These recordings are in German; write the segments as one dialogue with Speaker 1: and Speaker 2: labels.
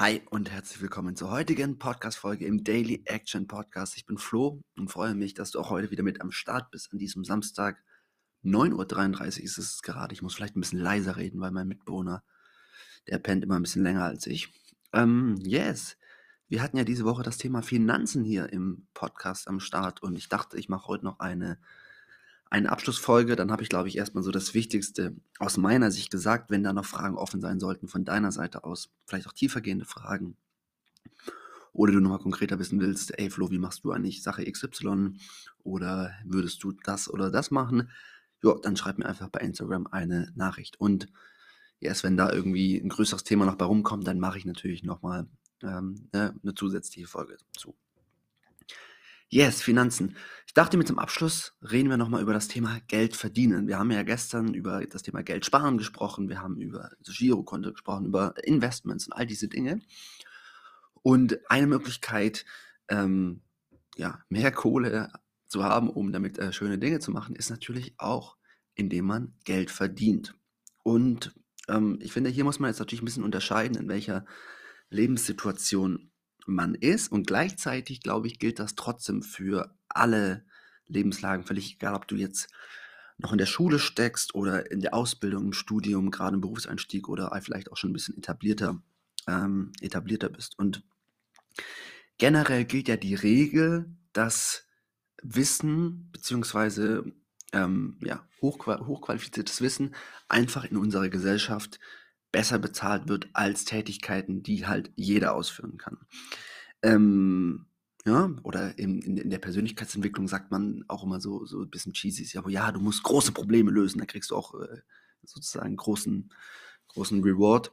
Speaker 1: Hi und herzlich willkommen zur heutigen Podcast-Folge im Daily Action Podcast. Ich bin Flo und freue mich, dass du auch heute wieder mit am Start bist an diesem Samstag. 9.33 Uhr ist es gerade. Ich muss vielleicht ein bisschen leiser reden, weil mein Mitbewohner, der pennt immer ein bisschen länger als ich. Ähm, yes, wir hatten ja diese Woche das Thema Finanzen hier im Podcast am Start und ich dachte, ich mache heute noch eine eine Abschlussfolge. Dann habe ich, glaube ich, erstmal so das Wichtigste aus meiner Sicht gesagt, wenn da noch Fragen offen sein sollten von deiner Seite aus. Vielleicht auch tiefergehende Fragen. Oder du nochmal konkreter wissen willst, ey Flo, wie machst du eigentlich Sache XY? Oder würdest du das oder das machen? Ja, dann schreib mir einfach bei Instagram eine Nachricht. Und erst wenn da irgendwie ein größeres Thema noch bei rumkommt, dann mache ich natürlich nochmal ähm, eine, eine zusätzliche Folge zu. Yes, Finanzen. Ich dachte mir zum Abschluss reden wir nochmal über das Thema Geld verdienen. Wir haben ja gestern über das Thema Geld sparen gesprochen, wir haben über Girokonto gesprochen, über Investments und all diese Dinge. Und eine Möglichkeit, ähm, ja, mehr Kohle zu haben, um damit äh, schöne Dinge zu machen, ist natürlich auch, indem man Geld verdient. Und ähm, ich finde, hier muss man jetzt natürlich ein bisschen unterscheiden, in welcher Lebenssituation man ist. Und gleichzeitig, glaube ich, gilt das trotzdem für alle Lebenslagen. Völlig egal, ob du jetzt noch in der Schule steckst oder in der Ausbildung, im Studium, gerade im Berufseinstieg oder vielleicht auch schon ein bisschen etablierter, ähm, etablierter bist. Und generell gilt ja die Regel, dass Wissen beziehungsweise ähm, ja, hochqual hochqualifiziertes Wissen einfach in unserer Gesellschaft besser bezahlt wird als Tätigkeiten, die halt jeder ausführen kann. Ähm, ja, oder in, in, in, der Persönlichkeitsentwicklung sagt man auch immer so, so ein bisschen cheesy, ja, aber ja, du musst große Probleme lösen, da kriegst du auch äh, sozusagen großen, großen Reward.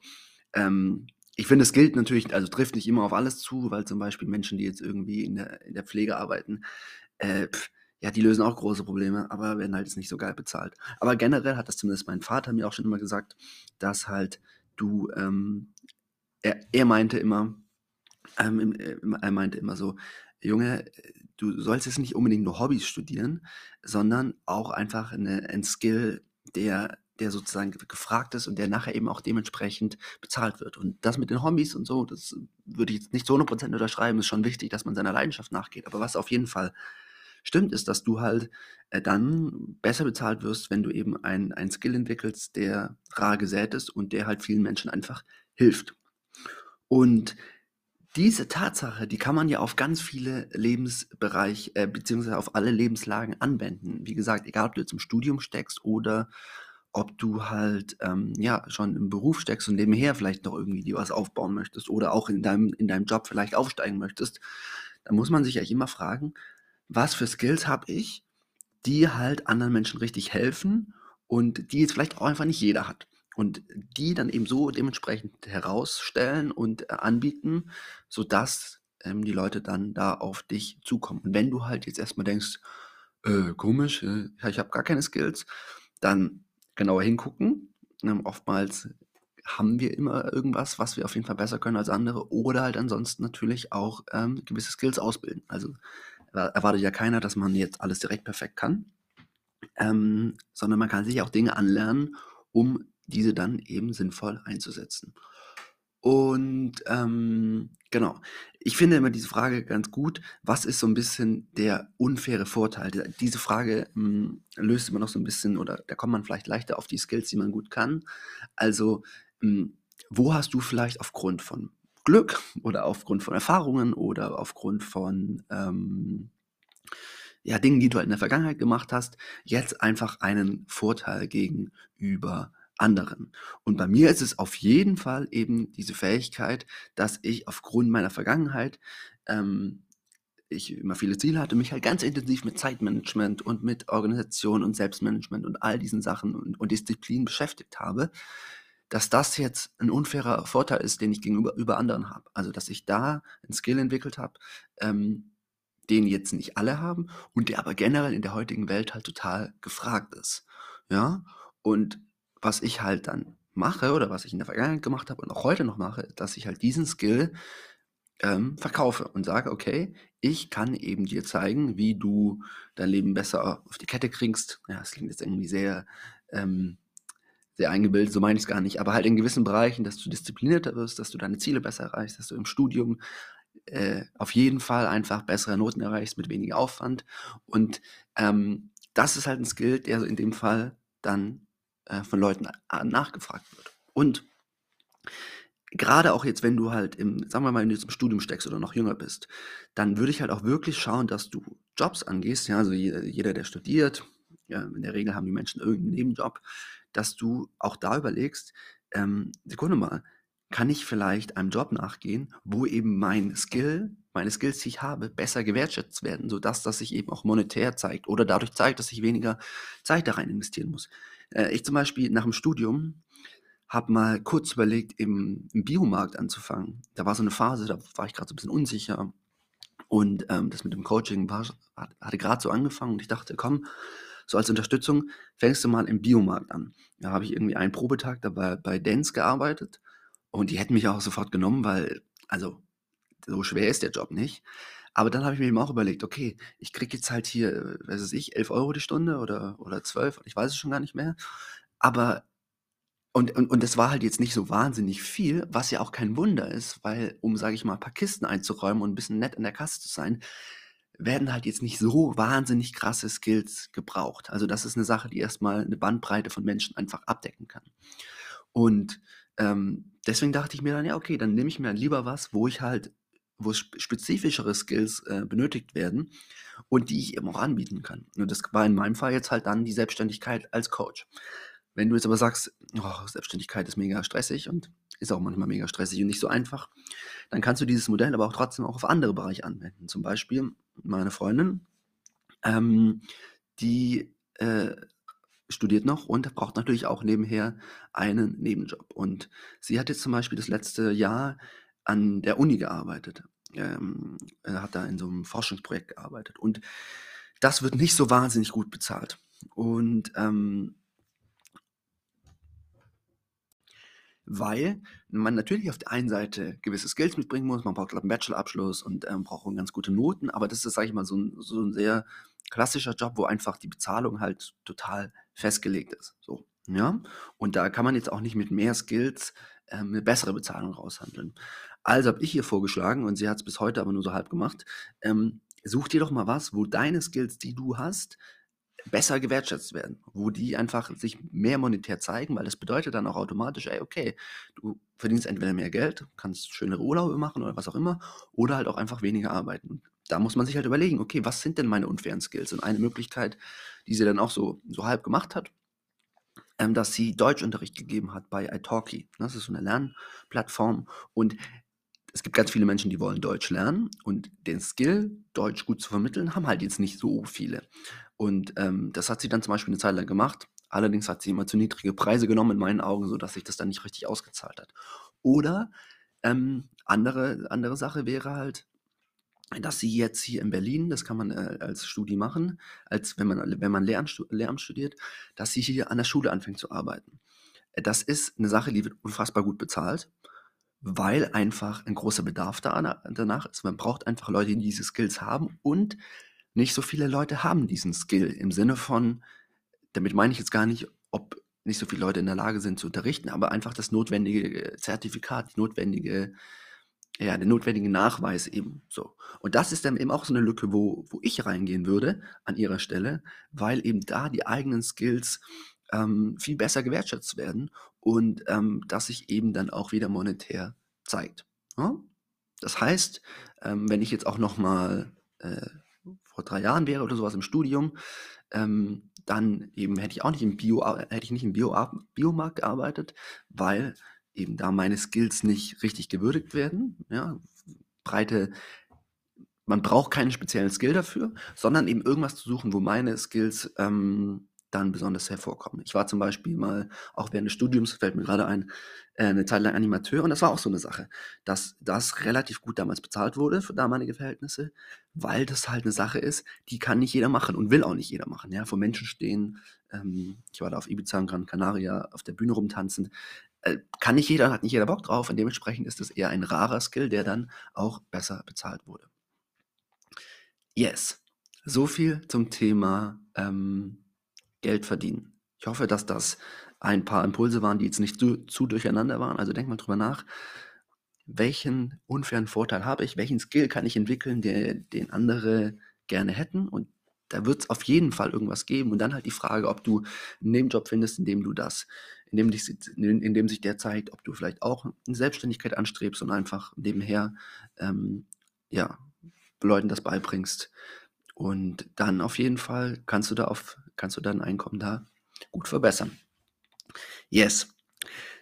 Speaker 1: Ähm, ich finde, es gilt natürlich, also trifft nicht immer auf alles zu, weil zum Beispiel Menschen, die jetzt irgendwie in der, in der Pflege arbeiten, äh, pf, ja, die lösen auch große Probleme, aber werden halt jetzt nicht so geil bezahlt. Aber generell hat das zumindest mein Vater mir auch schon immer gesagt, dass halt du, ähm, er, er meinte immer, ähm, äh, er meinte immer so, Junge, du sollst jetzt nicht unbedingt nur Hobbys studieren, sondern auch einfach eine, ein Skill, der, der sozusagen gefragt ist und der nachher eben auch dementsprechend bezahlt wird. Und das mit den Hobbys und so, das würde ich jetzt nicht zu 100% unterschreiben, ist schon wichtig, dass man seiner Leidenschaft nachgeht. Aber was auf jeden Fall stimmt, ist, dass du halt äh, dann besser bezahlt wirst, wenn du eben ein, ein Skill entwickelst, der rar gesät ist und der halt vielen Menschen einfach hilft. Und diese Tatsache, die kann man ja auf ganz viele Lebensbereiche, äh, beziehungsweise auf alle Lebenslagen anwenden. Wie gesagt, egal ob du jetzt im Studium steckst oder ob du halt ähm, ja schon im Beruf steckst und nebenher vielleicht noch irgendwie dir was aufbauen möchtest oder auch in deinem, in deinem Job vielleicht aufsteigen möchtest, dann muss man sich eigentlich immer fragen, was für Skills habe ich, die halt anderen Menschen richtig helfen und die jetzt vielleicht auch einfach nicht jeder hat. Und die dann eben so dementsprechend herausstellen und äh, anbieten, sodass ähm, die Leute dann da auf dich zukommen. Und wenn du halt jetzt erstmal denkst, äh, komisch, äh, ich habe gar keine Skills, dann genauer hingucken. Ähm, oftmals haben wir immer irgendwas, was wir auf jeden Fall besser können als andere oder halt ansonsten natürlich auch ähm, gewisse Skills ausbilden. Also erwartet ja keiner, dass man jetzt alles direkt perfekt kann, ähm, sondern man kann sich auch Dinge anlernen, um diese dann eben sinnvoll einzusetzen. Und ähm, genau, ich finde immer diese Frage ganz gut, was ist so ein bisschen der unfaire Vorteil? Diese Frage mh, hm, löst immer noch so ein bisschen, oder da kommt man vielleicht leichter auf die Skills, die man gut kann. Also, mh, hm, wo hast du vielleicht aufgrund von Glück oder aufgrund von Erfahrungen oder aufgrund von ähm, ja, Dingen, die du halt in der Vergangenheit gemacht hast, jetzt einfach einen Vorteil gegenüber anderen. Und bei mir ist es auf jeden Fall eben diese Fähigkeit, dass ich aufgrund meiner Vergangenheit ähm, ich immer viele Ziele hatte, mich halt ganz intensiv mit Zeitmanagement und mit Organisation und Selbstmanagement und all diesen Sachen und, und Disziplin beschäftigt habe dass das jetzt ein unfairer Vorteil ist, den ich gegenüber über anderen habe. Also, dass ich da einen Skill entwickelt habe, ähm, den jetzt nicht alle haben und der aber generell in der heutigen Welt halt total gefragt ist. Ja? Und was ich halt dann mache oder was ich in der Vergangenheit gemacht habe und auch heute noch mache, ist, dass ich halt diesen Skill ähm, verkaufe und sage, okay, ich kann eben dir zeigen, wie du dein Leben besser auf die Kette kriegst. Ja, das klingt jetzt irgendwie sehr ähm, sehr eingebildet, so meine ich es gar nicht, aber halt in gewissen Bereichen, dass du disziplinierter wirst, dass du deine Ziele besser erreichst, dass du im Studium äh, auf jeden Fall einfach bessere Noten erreichst mit weniger Aufwand. Und ähm, das ist halt ein Skill, der in dem Fall dann äh, von Leuten nachgefragt wird. Und gerade auch jetzt, wenn du halt im, sagen wir mal, wenn du jetzt im Studium steckst oder noch jünger bist, dann würde ich halt auch wirklich schauen, dass du Jobs angehst. Ja, also jeder, jeder der studiert, ja, in der Regel haben die Menschen irgendeinen Nebenjob, dass du auch da überlegst, ähm, Sekunde mal, kann ich vielleicht einem Job nachgehen, wo eben mein Skill, meine Skills, die ich habe, besser gewertschätzt werden, sodass das sich eben auch monetär zeigt oder dadurch zeigt, dass ich weniger Zeit da rein investieren muss. Äh, ich zum Beispiel nach dem Studium habe mal kurz überlegt, im, im Biomarkt anzufangen. Da war so eine Phase, da war ich gerade so ein bisschen unsicher. Und ähm, das mit dem Coaching war, hatte gerade so angefangen und ich dachte, komm, so als Unterstützung fängst du mal im Biomarkt an. Da habe ich irgendwie einen Probetag dabei bei Dance gearbeitet und die hätten mich auch sofort genommen, weil, also, so schwer ist der Job nicht. Aber dann habe ich mir eben auch überlegt, okay, ich kriege jetzt halt hier, äh, was weiß ich, 11 Euro die Stunde oder, oder 12, ich weiß es schon gar nicht mehr. Aber und, und, und das war halt jetzt nicht so wahnsinnig viel, was ja auch kein Wunder ist, weil, um, sage ich mal, ein paar Kisten einzuräumen und ein bisschen nett in der Kasse zu sein, werden halt jetzt nicht so wahnsinnig krasse Skills gebraucht. Also das ist eine Sache, die erstmal eine Bandbreite von Menschen einfach abdecken kann. Und ähm, deswegen dachte ich mir dann, ja, okay, dann nehme ich mir lieber was, wo ich halt, wo spezifischere Skills äh, benötigt werden und die ich eben auch anbieten kann. Und das war in meinem Fall jetzt halt dann die Selbstständigkeit als Coach. Wenn du jetzt aber sagst, oh, Selbstständigkeit ist mega stressig und ist auch manchmal mega stressig und nicht so einfach, dann kannst du dieses Modell aber auch trotzdem auch auf andere Bereiche anwenden. Zum Beispiel meine Freundin, ähm, die äh, studiert noch und braucht natürlich auch nebenher einen Nebenjob. Und sie hat jetzt zum Beispiel das letzte Jahr an der Uni gearbeitet, ähm, hat da in so einem Forschungsprojekt gearbeitet. Und das wird nicht so wahnsinnig gut bezahlt. Und ähm, weil man natürlich auf der einen Seite gewisse Skills mitbringen muss. Man braucht, einen Bachelorabschluss und ähm, braucht auch ganz gute Noten. Aber das ist, sage ich mal, so ein, so ein sehr klassischer Job, wo einfach die Bezahlung halt total festgelegt ist. So, ja. Und da kann man jetzt auch nicht mit mehr Skills ähm, eine bessere Bezahlung raushandeln. Also habe ich ihr vorgeschlagen, und sie hat es bis heute aber nur so halb gemacht, ähm, such dir doch mal was, wo deine Skills, die du hast, besser gewertschätzt werden, wo die einfach sich mehr monetär zeigen, weil das bedeutet dann auch automatisch, ey, okay, du verdienst entweder mehr Geld, kannst schönere Urlaube machen oder was auch immer, oder halt auch einfach weniger arbeiten. Da muss man sich halt überlegen, okay, was sind denn meine unfairen Skills? Und eine Möglichkeit, die sie dann auch so, so halb gemacht hat, ähm, dass sie Deutschunterricht gegeben hat bei italki. Das ist so eine Lernplattform und es gibt ganz viele Menschen, die wollen Deutsch lernen und den Skill, Deutsch gut zu vermitteln, haben halt jetzt nicht so viele. Und ähm, das hat sie dann zum Beispiel eine Zeit lang gemacht. Allerdings hat sie immer zu niedrige Preise genommen in meinen Augen, sodass sich das dann nicht richtig ausgezahlt hat. Oder ähm, andere, andere Sache wäre halt, dass sie jetzt hier in Berlin, das kann man äh, als Studie machen, als wenn man, wenn man Lehramt, studiert, dass sie hier an der Schule anfängt zu arbeiten. Das ist eine Sache, die wird unfassbar gut bezahlt, weil einfach ein großer Bedarf da, danach ist. Man braucht einfach Leute, die diese Skills haben und nicht so viele Leute haben diesen Skill im Sinne von, damit meine ich jetzt gar nicht, ob nicht so viele Leute in der Lage sind zu unterrichten, aber einfach das notwendige Zertifikat, die notwendige, ja, der notwendige Nachweis eben so. Und das ist dann eben auch so eine Lücke, wo, wo ich reingehen würde an ihrer Stelle, weil eben da die eigenen Skills ähm, viel besser gewertschätzt werden und ähm, das sich eben dann auch wieder monetär zeigt. Ja? Das heißt, ähm, wenn ich jetzt auch nochmal äh, vor drei Jahren wäre oder sowas im Studium, ähm, dann eben hätte ich auch nicht im Bio, hätte ich nicht im Bio, Biomarkt gearbeitet, weil eben da meine Skills nicht richtig gewürdigt werden. Ja, breite, man braucht keinen speziellen Skill dafür, sondern eben irgendwas zu suchen, wo meine Skills ähm, dann besonders hervorkommen. Ich war zum Beispiel mal, auch während des Studiums, fällt mir gerade ein, äh, eine Zeit lang Animateur und das war auch so eine Sache, dass das relativ gut damals bezahlt wurde für damalige Verhältnisse, weil das halt eine Sache ist, die kann nicht jeder machen und will auch nicht jeder machen. Ja, vor Menschen stehen, ähm, ich war da auf Ibiza und Gran Canaria auf der Bühne rumtanzend, äh, kann nicht jeder, hat nicht jeder Bock drauf und dementsprechend ist das eher ein rarer Skill, der dann auch besser bezahlt wurde. Yes, so viel zum Thema ähm, Geld verdienen. Ich hoffe, dass das ein paar Impulse waren, die jetzt nicht zu, zu durcheinander waren. Also denk mal drüber nach, welchen unfairen Vorteil habe ich, welchen Skill kann ich entwickeln, der, den andere gerne hätten und da wird es auf jeden Fall irgendwas geben und dann halt die Frage, ob du einen Nebenjob findest, in dem du das, in dem, dich, in, in dem sich der zeigt, ob du vielleicht auch eine Selbstständigkeit anstrebst und einfach nebenher ähm, ja, Leuten das beibringst. Und dann auf jeden Fall kannst du da auf, kannst du dein Einkommen da gut verbessern. Yes.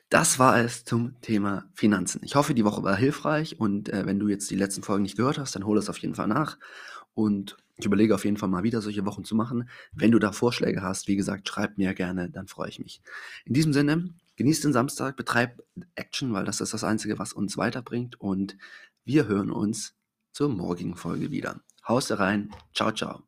Speaker 1: Das war es zum Thema Finanzen. Ich hoffe, die Woche war hilfreich und äh, wenn du jetzt die letzten Folgen nicht gehört hast, dann hol es auf jeden Fall nach. Und ich überlege auf jeden Fall mal wieder solche Wochen zu machen. Wenn du da Vorschläge hast, wie gesagt, schreib mir gerne, dann freue ich mich. In diesem Sinne, genieß den Samstag, betreib Action, weil das ist das Einzige, was uns weiterbringt. Und wir hören uns zur morgigen Folge wieder. Haust rein. Ciao, ciao.